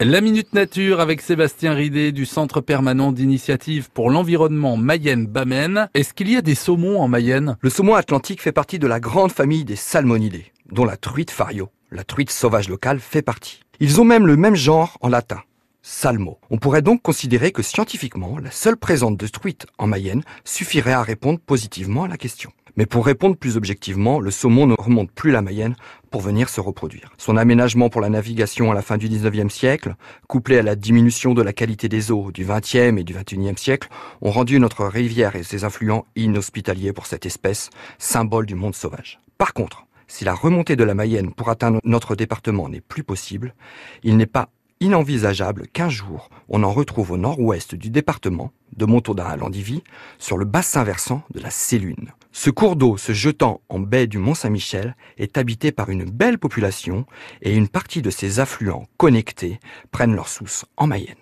La Minute Nature avec Sébastien Ridé du Centre permanent d'initiative pour l'environnement Mayenne-Bamène. Est-ce qu'il y a des saumons en Mayenne? Le saumon atlantique fait partie de la grande famille des salmonidés, dont la truite fario, la truite sauvage locale, fait partie. Ils ont même le même genre en latin, salmo. On pourrait donc considérer que scientifiquement, la seule présence de truite en Mayenne suffirait à répondre positivement à la question. Mais pour répondre plus objectivement, le saumon ne remonte plus la Mayenne pour venir se reproduire. Son aménagement pour la navigation à la fin du 19e siècle, couplé à la diminution de la qualité des eaux du 20e et du 21e siècle, ont rendu notre rivière et ses affluents inhospitaliers pour cette espèce, symbole du monde sauvage. Par contre, si la remontée de la Mayenne pour atteindre notre département n'est plus possible, il n'est pas inenvisageable qu'un jour on en retrouve au nord-ouest du département, de Montaudin à Landivy, sur le bassin versant de la Célune. Ce cours d'eau se jetant en baie du Mont-Saint-Michel est habité par une belle population et une partie de ses affluents connectés prennent leur source en Mayenne.